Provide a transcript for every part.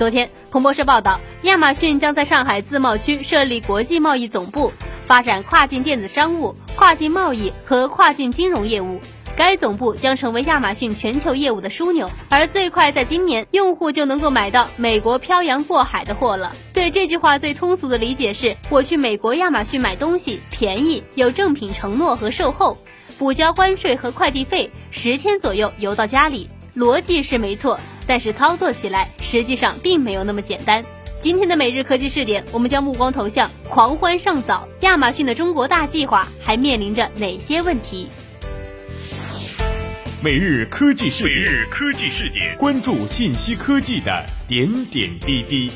昨天，彭博社报道，亚马逊将在上海自贸区设立国际贸易总部，发展跨境电子商务、跨境贸易和跨境金融业务。该总部将成为亚马逊全球业务的枢纽，而最快在今年，用户就能够买到美国漂洋过海的货了。对这句话最通俗的理解是：我去美国亚马逊买东西便宜，有正品承诺和售后，补交关税和快递费，十天左右邮到家里。逻辑是没错，但是操作起来实际上并没有那么简单。今天的每日科技试点，我们将目光投向狂欢尚早，亚马逊的中国大计划还面临着哪些问题？每日科技试点，每日科技试点，关注信息科技的点点滴滴。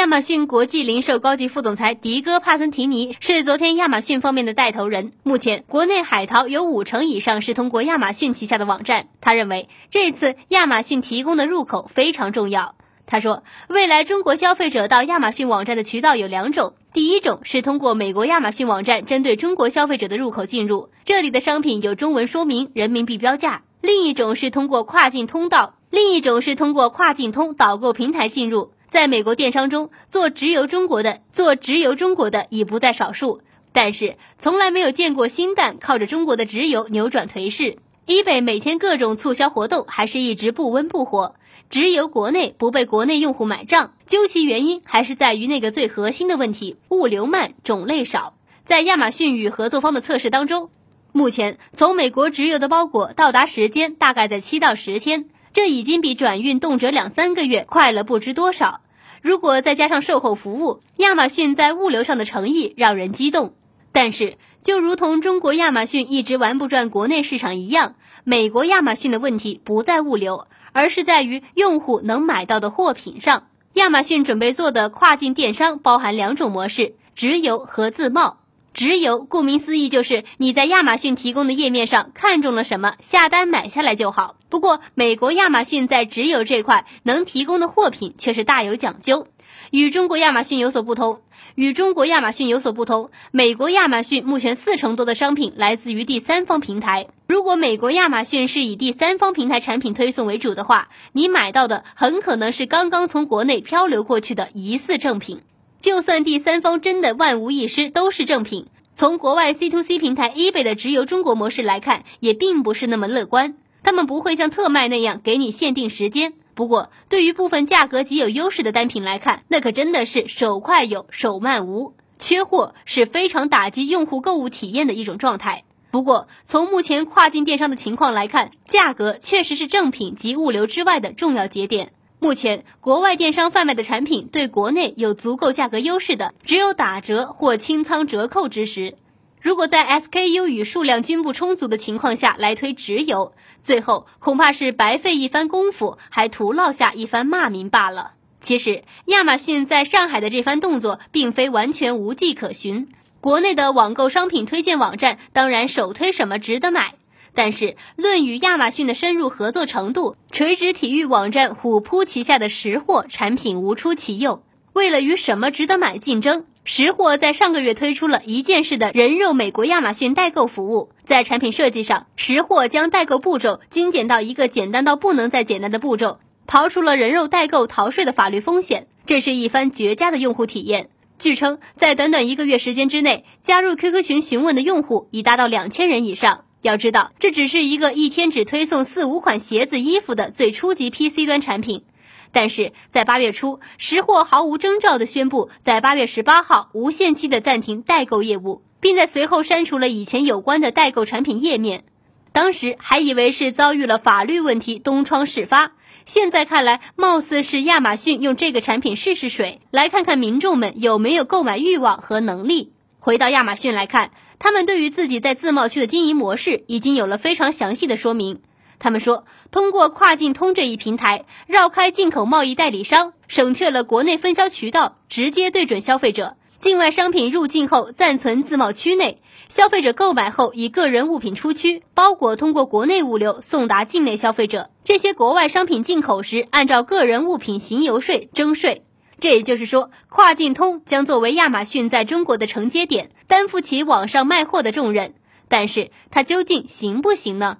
亚马逊国际零售高级副总裁迪戈·帕森提尼是昨天亚马逊方面的带头人。目前，国内海淘有五成以上是通过亚马逊旗下的网站。他认为，这次亚马逊提供的入口非常重要。他说，未来中国消费者到亚马逊网站的渠道有两种。第一种是通过美国亚马逊网站针对中国消费者的入口进入，这里的商品有中文说明、人民币标价；另一种是通过跨境通道，另一种是通过跨境通导购平台进入。在美国电商中，做直邮中国的做直邮中国的已不在少数，但是从来没有见过新蛋靠着中国的直邮扭转颓势。eBay 每天各种促销活动还是一直不温不火。直邮国内不被国内用户买账，究其原因还是在于那个最核心的问题：物流慢、种类少。在亚马逊与合作方的测试当中，目前从美国直邮的包裹到达时间大概在七到十天，这已经比转运动辄两三个月快了不知多少。如果再加上售后服务，亚马逊在物流上的诚意让人激动。但是，就如同中国亚马逊一直玩不转国内市场一样，美国亚马逊的问题不在物流。而是在于用户能买到的货品上。亚马逊准备做的跨境电商包含两种模式：直邮和自贸。直邮顾名思义就是你在亚马逊提供的页面上看中了什么，下单买下来就好。不过，美国亚马逊在直邮这块能提供的货品却是大有讲究，与中国亚马逊有所不同。与中国亚马逊有所不同，美国亚马逊目前四成多的商品来自于第三方平台。如果美国亚马逊是以第三方平台产品推送为主的话，你买到的很可能是刚刚从国内漂流过去的疑似正品。就算第三方真的万无一失都是正品，从国外 C to C 平台 eBay 的直邮中国模式来看，也并不是那么乐观。他们不会像特卖那样给你限定时间。不过，对于部分价格极有优势的单品来看，那可真的是手快有，手慢无，缺货是非常打击用户购物体验的一种状态。不过，从目前跨境电商的情况来看，价格确实是正品及物流之外的重要节点。目前，国外电商贩卖的产品对国内有足够价格优势的，只有打折或清仓折扣之时。如果在 SKU 与数量均不充足的情况下来推直邮，最后恐怕是白费一番功夫，还徒落下一番骂名罢了。其实，亚马逊在上海的这番动作并非完全无迹可寻。国内的网购商品推荐网站当然首推什么值得买，但是论与亚马逊的深入合作程度，垂直体育网站虎扑旗下的识货产品无出其右。为了与什么值得买竞争。识货在上个月推出了一件式的人肉美国亚马逊代购服务，在产品设计上，识货将代购步骤精简到一个简单到不能再简单的步骤，刨除了人肉代购逃税的法律风险，这是一番绝佳的用户体验。据称，在短短一个月时间之内，加入 QQ 群询问的用户已达到两千人以上。要知道，这只是一个一天只推送四五款鞋子、衣服的最初级 PC 端产品。但是在八月初，识货毫无征兆地宣布，在八月十八号无限期的暂停代购业务，并在随后删除了以前有关的代购产品页面。当时还以为是遭遇了法律问题东窗事发，现在看来，貌似是亚马逊用这个产品试试水，来看看民众们有没有购买欲望和能力。回到亚马逊来看，他们对于自己在自贸区的经营模式已经有了非常详细的说明。他们说，通过跨境通这一平台，绕开进口贸易代理商，省去了国内分销渠道，直接对准消费者。境外商品入境后暂存自贸区内，消费者购买后以个人物品出区，包裹通过国内物流送达境内消费者。这些国外商品进口时，按照个人物品行邮税征税。这也就是说，跨境通将作为亚马逊在中国的承接点，担负起网上卖货的重任。但是，它究竟行不行呢？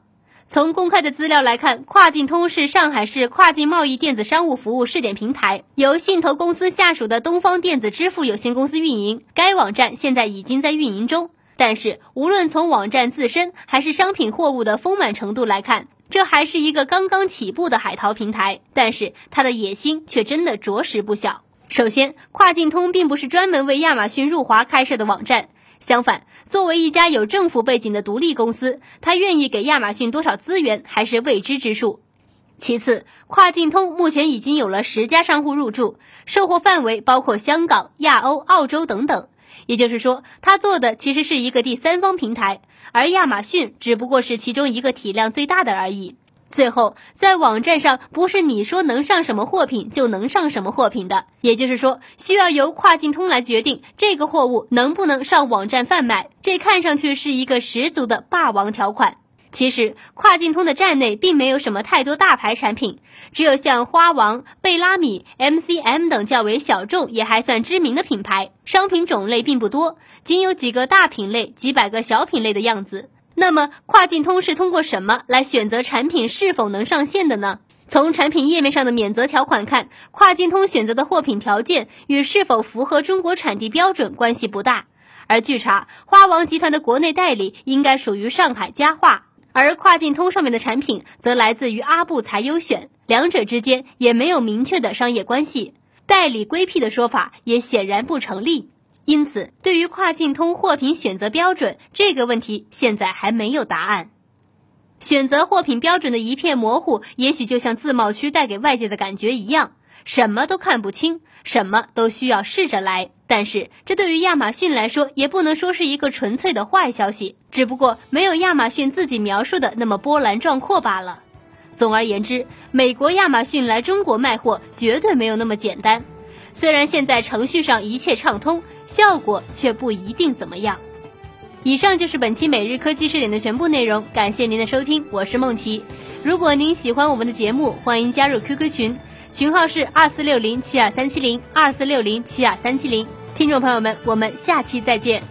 从公开的资料来看，跨境通是上海市跨境贸易电子商务服务试点平台，由信投公司下属的东方电子支付有限公司运营。该网站现在已经在运营中。但是，无论从网站自身还是商品货物的丰满程度来看，这还是一个刚刚起步的海淘平台。但是，它的野心却真的着实不小。首先，跨境通并不是专门为亚马逊入华开设的网站。相反，作为一家有政府背景的独立公司，它愿意给亚马逊多少资源还是未知之数。其次，跨境通目前已经有了十家商户入驻，售货范围包括香港、亚欧、澳洲等等。也就是说，它做的其实是一个第三方平台，而亚马逊只不过是其中一个体量最大的而已。最后，在网站上不是你说能上什么货品就能上什么货品的，也就是说，需要由跨境通来决定这个货物能不能上网站贩卖。这看上去是一个十足的霸王条款。其实，跨境通的站内并没有什么太多大牌产品，只有像花王、贝拉米、MCM 等较为小众也还算知名的品牌，商品种类并不多，仅有几个大品类、几百个小品类的样子。那么，跨境通是通过什么来选择产品是否能上线的呢？从产品页面上的免责条款看，跨境通选择的货品条件与是否符合中国产地标准关系不大。而据查，花王集团的国内代理应该属于上海家化，而跨境通上面的产品则来自于阿布才优选，两者之间也没有明确的商业关系，代理规避的说法也显然不成立。因此，对于跨境通货品选择标准这个问题，现在还没有答案。选择货品标准的一片模糊，也许就像自贸区带给外界的感觉一样，什么都看不清，什么都需要试着来。但是，这对于亚马逊来说，也不能说是一个纯粹的坏消息，只不过没有亚马逊自己描述的那么波澜壮阔罢了。总而言之，美国亚马逊来中国卖货，绝对没有那么简单。虽然现在程序上一切畅通，效果却不一定怎么样。以上就是本期每日科技视点的全部内容，感谢您的收听，我是梦琪。如果您喜欢我们的节目，欢迎加入 QQ 群，群号是二四六零七二三七零二四六零七二三七零。听众朋友们，我们下期再见。